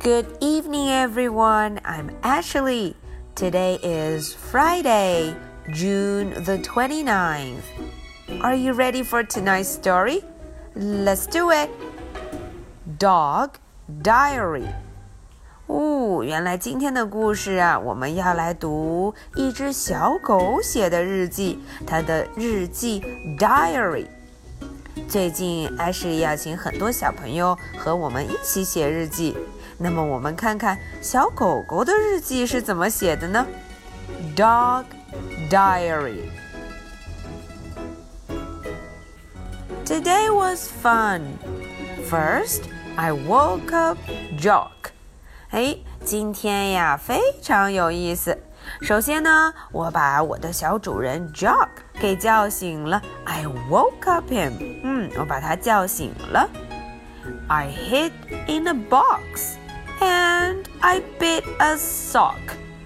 Good evening, everyone. I'm Ashley. Today is Friday, June the 29th. Are you ready for tonight's story? Let's do it. Dog Diary. 哦，原来今天的故事啊，我们要来读一只小狗写的日记，它的日记 diary。最近，艾什要请很多小朋友和我们一起写日记。 那么，我们看看小狗狗的日记是怎么写的呢？Dog Diary. Today was fun. First, I woke up Jock. 哎，今天呀非常有意思。首先呢，我把我的小主人 Jock 给叫醒了。I woke up him. 嗯，我把他叫醒了。I hid in a box and I bit a sock.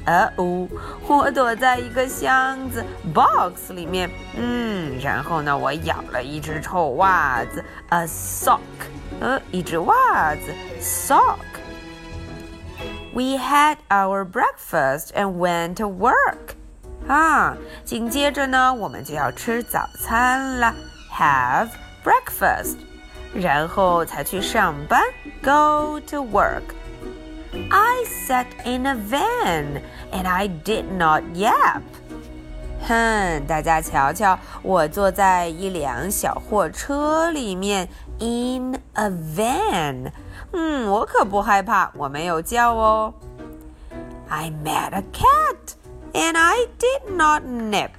呃哦，我躲在一个箱子 box 里面。嗯，然后呢，我咬了一只臭袜子 a sock. 呃，一只袜子 sock. We had our breakfast and went to work. 啊，紧接着呢，我们就要吃早餐了，have breakfast，然后才去上班，go to work。 I sat in a van and I did not yap。哼，大家瞧瞧，我坐在一辆小货车里面，in a van。嗯，我可不害怕，我没有叫哦。I met a cat and I did not nip。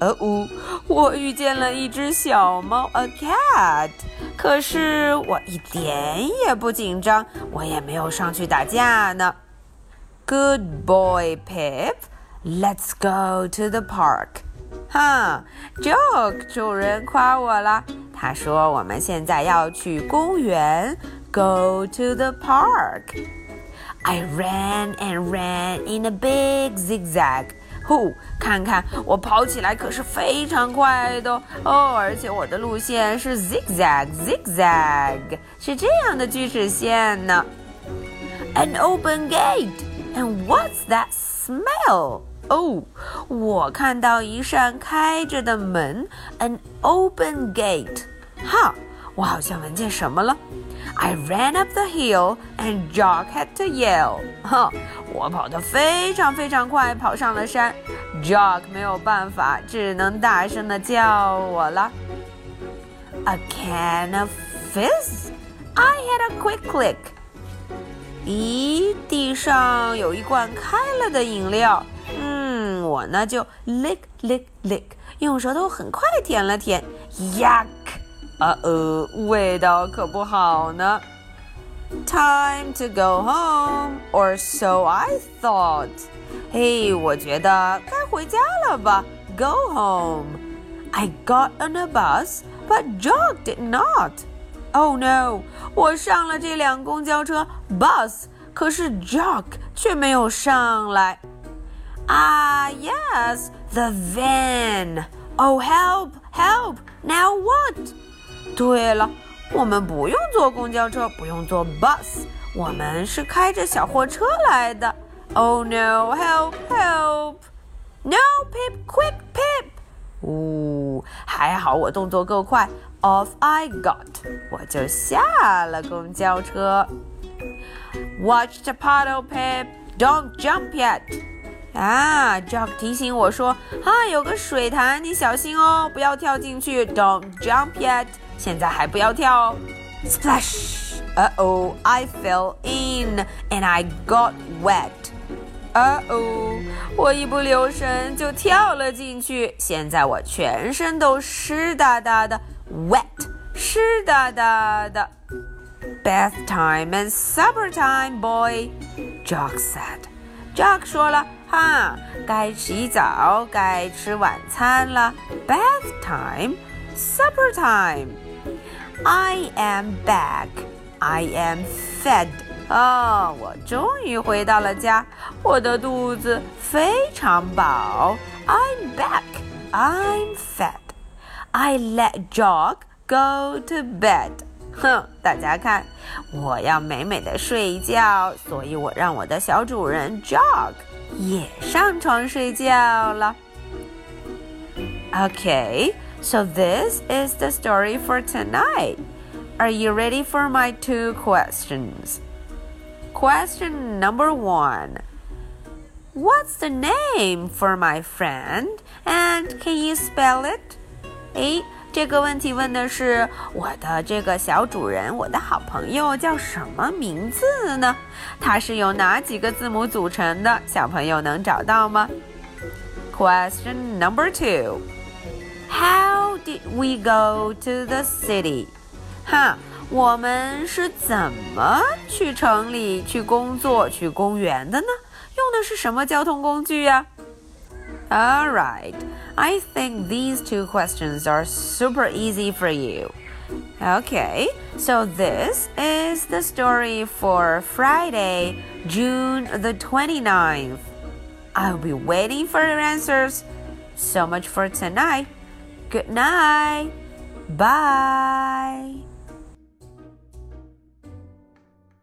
呃呜，我遇见了一只小猫，a cat。可是我一点也不紧张，我也没有上去打架呢。Good boy, Pip. Let's go to the park. 哈，Joke 主人夸我了。他说我们现在要去公园，Go to the park. I ran and ran in a big zigzag. 呼，看看我跑起来可是非常快的哦，而且我的路线是 zigzag zigzag，是这样的锯齿线呢。An open gate, and what's that smell? 哦，我看到一扇开着的门，an open gate。哈，我好像闻见什么了。I ran up the hill and Jock had to yell。哈，我跑得非常非常快，跑上了山。Jock 没有办法，只能大声的叫我了。A can of fizz. I had a quick click. 咦，地上有一罐开了的饮料。嗯，我呢就 lick lick lick，用舌头很快舔了舔。Yuck！ 啊呃，味道可不好呢。Time to go home, or so I thought. 嘿，我觉得该回家了吧。Go home. I got on a bus, but Jock did not. Oh no！我上了这辆公交车 bus，可是 Jock 却没有上来。Ah yes, the van. Oh help, help! Now what? 对了，我们不用坐公交车，不用坐 bus，我们是开着小货车来的。Oh no! Help! Help! No, Pip! Quick, Pip! 呜，还好我动作够快，Off I got，我就下了公交车。Watch the puddle, Pip! Don't jump yet. 啊，Jock 提醒我说，啊，有个水潭，你小心哦，不要跳进去。Don't jump yet，现在还不要跳。Splash! Uh oh, I fell in and I got wet. Uh oh，我一不留神就跳了进去，现在我全身都湿哒哒的，wet，湿哒哒的。Bath time and supper time, boy, Jock said. Jock 说了。哈，该洗澡，该吃晚餐了。Bath time, supper time. I am back. I am fed. 啊、哦，我终于回到了家，我的肚子非常饱。I'm back. I'm fed. I let Jock go to bed. 哼，大家看，我要美美的睡一觉，所以我让我的小主人 Jock 也上床睡觉了。Okay. so this is the story for tonight. Are you ready for my two questions? Question number one What's the name for my friend? And can you spell it? 诶，这个问题问的是我的这个小主人，我的好朋友叫什么名字呢？它是由哪几个字母组成的？小朋友能找到吗？Question number two. How did we go to the city? 哈，我们是怎么去城里、去工作、去公园的呢？用的是什么交通工具呀？All right, I think these two questions are super easy for you. Okay, so this is the story for Friday, June the 29th. I'll be waiting for your answers. So much for tonight. Good night. Bye.